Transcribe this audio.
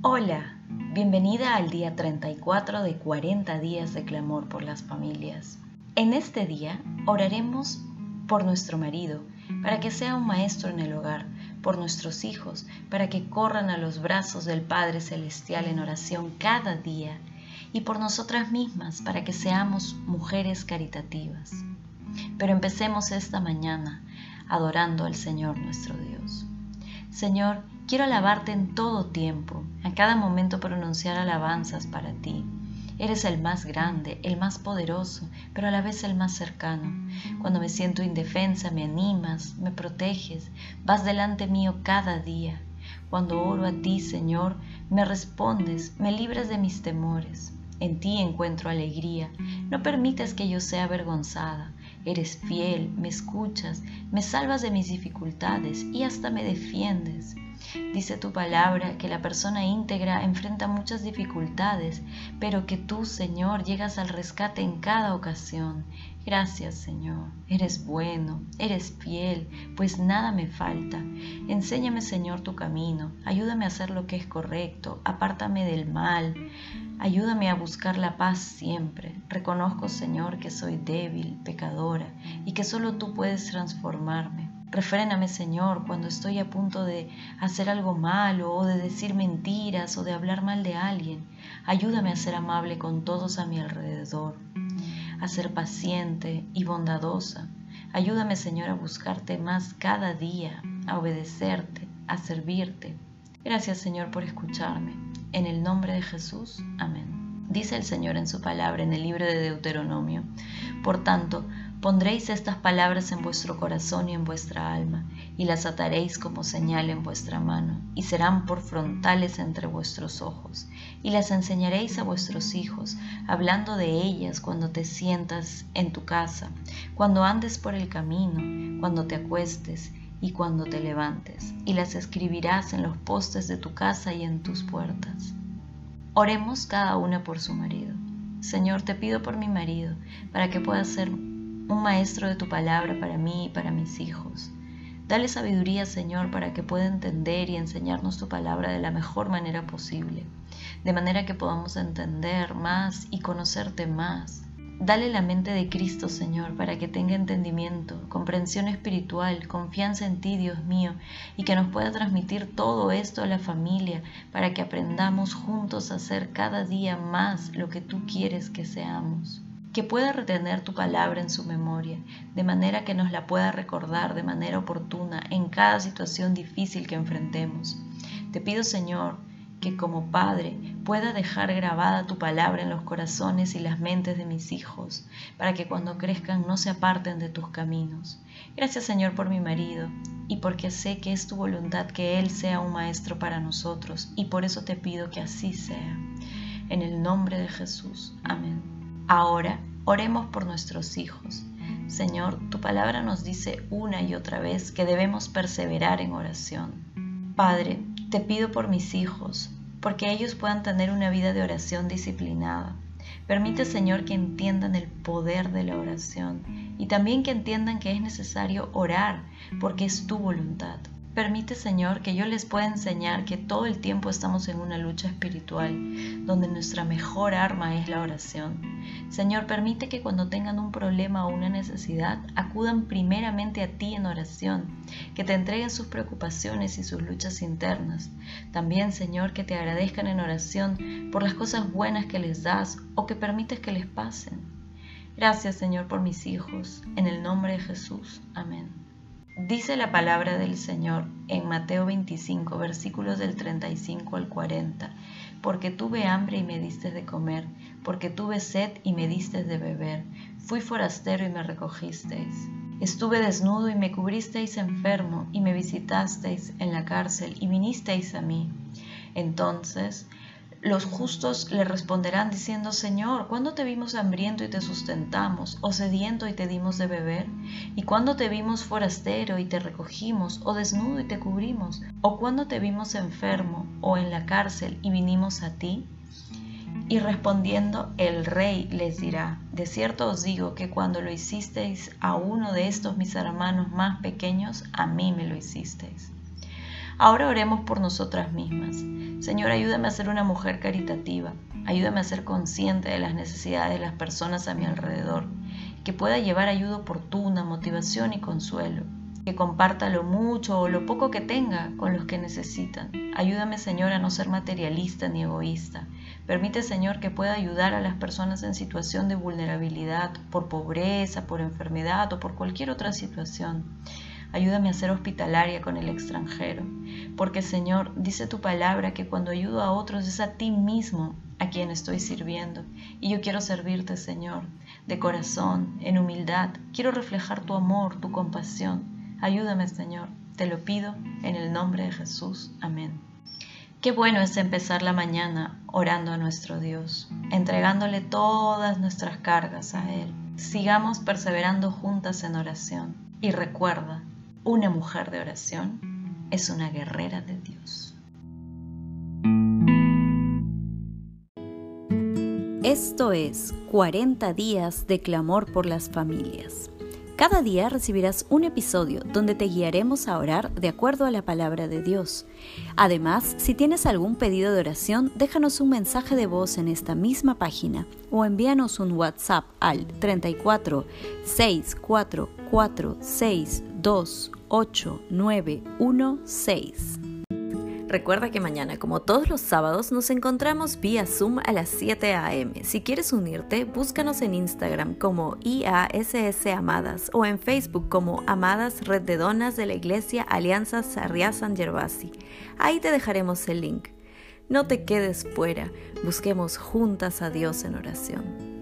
Hola, bienvenida al día 34 de 40 días de clamor por las familias. En este día oraremos por nuestro marido, para que sea un maestro en el hogar, por nuestros hijos, para que corran a los brazos del Padre Celestial en oración cada día, y por nosotras mismas, para que seamos mujeres caritativas. Pero empecemos esta mañana adorando al Señor nuestro Dios. Señor, quiero alabarte en todo tiempo, a cada momento pronunciar alabanzas para ti. Eres el más grande, el más poderoso, pero a la vez el más cercano. Cuando me siento indefensa, me animas, me proteges, vas delante mío cada día. Cuando oro a ti, Señor, me respondes, me libras de mis temores. En ti encuentro alegría. No permites que yo sea avergonzada. Eres fiel, me escuchas, me salvas de mis dificultades y hasta me defiendes. Dice tu palabra que la persona íntegra enfrenta muchas dificultades, pero que tú, Señor, llegas al rescate en cada ocasión. Gracias, Señor. Eres bueno, eres fiel, pues nada me falta. Enséñame, Señor, tu camino. Ayúdame a hacer lo que es correcto. Apártame del mal. Ayúdame a buscar la paz siempre. Reconozco, Señor, que soy débil, pecadora, y que solo tú puedes transformarme. Refréname, Señor, cuando estoy a punto de hacer algo malo o de decir mentiras o de hablar mal de alguien. Ayúdame a ser amable con todos a mi alrededor, a ser paciente y bondadosa. Ayúdame, Señor, a buscarte más cada día, a obedecerte, a servirte. Gracias, Señor, por escucharme. En el nombre de Jesús. Amén. Dice el Señor en su palabra en el libro de Deuteronomio. Por tanto, Pondréis estas palabras en vuestro corazón y en vuestra alma, y las ataréis como señal en vuestra mano, y serán por frontales entre vuestros ojos, y las enseñaréis a vuestros hijos, hablando de ellas cuando te sientas en tu casa, cuando andes por el camino, cuando te acuestes y cuando te levantes, y las escribirás en los postes de tu casa y en tus puertas. Oremos cada una por su marido. Señor, te pido por mi marido, para que pueda ser un maestro de tu palabra para mí y para mis hijos. Dale sabiduría, Señor, para que pueda entender y enseñarnos tu palabra de la mejor manera posible, de manera que podamos entender más y conocerte más. Dale la mente de Cristo, Señor, para que tenga entendimiento, comprensión espiritual, confianza en ti, Dios mío, y que nos pueda transmitir todo esto a la familia, para que aprendamos juntos a ser cada día más lo que tú quieres que seamos que pueda retener tu palabra en su memoria, de manera que nos la pueda recordar de manera oportuna en cada situación difícil que enfrentemos. Te pido, Señor, que como Padre pueda dejar grabada tu palabra en los corazones y las mentes de mis hijos, para que cuando crezcan no se aparten de tus caminos. Gracias Señor por mi marido, y porque sé que es tu voluntad que Él sea un maestro para nosotros, y por eso te pido que así sea. En el nombre de Jesús. Amén. Ahora Oremos por nuestros hijos. Señor, tu palabra nos dice una y otra vez que debemos perseverar en oración. Padre, te pido por mis hijos, porque ellos puedan tener una vida de oración disciplinada. Permite, Señor, que entiendan el poder de la oración y también que entiendan que es necesario orar porque es tu voluntad. Permite, Señor, que yo les pueda enseñar que todo el tiempo estamos en una lucha espiritual, donde nuestra mejor arma es la oración. Señor, permite que cuando tengan un problema o una necesidad, acudan primeramente a ti en oración, que te entreguen sus preocupaciones y sus luchas internas. También, Señor, que te agradezcan en oración por las cosas buenas que les das o que permites que les pasen. Gracias, Señor, por mis hijos. En el nombre de Jesús. Amén. Dice la palabra del Señor en Mateo 25, versículos del 35 al 40, porque tuve hambre y me diste de comer, porque tuve sed y me diste de beber, fui forastero y me recogisteis. Estuve desnudo y me cubristeis enfermo y me visitasteis en la cárcel y vinisteis a mí. Entonces los justos le responderán diciendo, Señor, ¿cuándo te vimos hambriento y te sustentamos, o sediento y te dimos de beber? ¿Y cuándo te vimos forastero y te recogimos, o desnudo y te cubrimos? ¿O cuándo te vimos enfermo o en la cárcel y vinimos a ti? Y respondiendo el rey les dirá, de cierto os digo que cuando lo hicisteis a uno de estos mis hermanos más pequeños, a mí me lo hicisteis. Ahora oremos por nosotras mismas. Señor, ayúdame a ser una mujer caritativa. Ayúdame a ser consciente de las necesidades de las personas a mi alrededor. Que pueda llevar ayuda oportuna, motivación y consuelo que comparta lo mucho o lo poco que tenga con los que necesitan. Ayúdame, Señor, a no ser materialista ni egoísta. Permite, Señor, que pueda ayudar a las personas en situación de vulnerabilidad, por pobreza, por enfermedad o por cualquier otra situación. Ayúdame a ser hospitalaria con el extranjero, porque Señor, dice tu palabra que cuando ayudo a otros es a ti mismo a quien estoy sirviendo. Y yo quiero servirte, Señor, de corazón, en humildad. Quiero reflejar tu amor, tu compasión. Ayúdame, Señor, te lo pido en el nombre de Jesús. Amén. Qué bueno es empezar la mañana orando a nuestro Dios, entregándole todas nuestras cargas a Él. Sigamos perseverando juntas en oración. Y recuerda, una mujer de oración es una guerrera de Dios. Esto es 40 días de clamor por las familias. Cada día recibirás un episodio donde te guiaremos a orar de acuerdo a la palabra de Dios. Además, si tienes algún pedido de oración, déjanos un mensaje de voz en esta misma página o envíanos un WhatsApp al 34 644 628 916. Recuerda que mañana, como todos los sábados, nos encontramos vía Zoom a las 7 a.m. Si quieres unirte, búscanos en Instagram como IASS Amadas o en Facebook como Amadas Red de Donas de la Iglesia Alianza Sarriá San Gervasi. Ahí te dejaremos el link. No te quedes fuera, busquemos juntas a Dios en oración.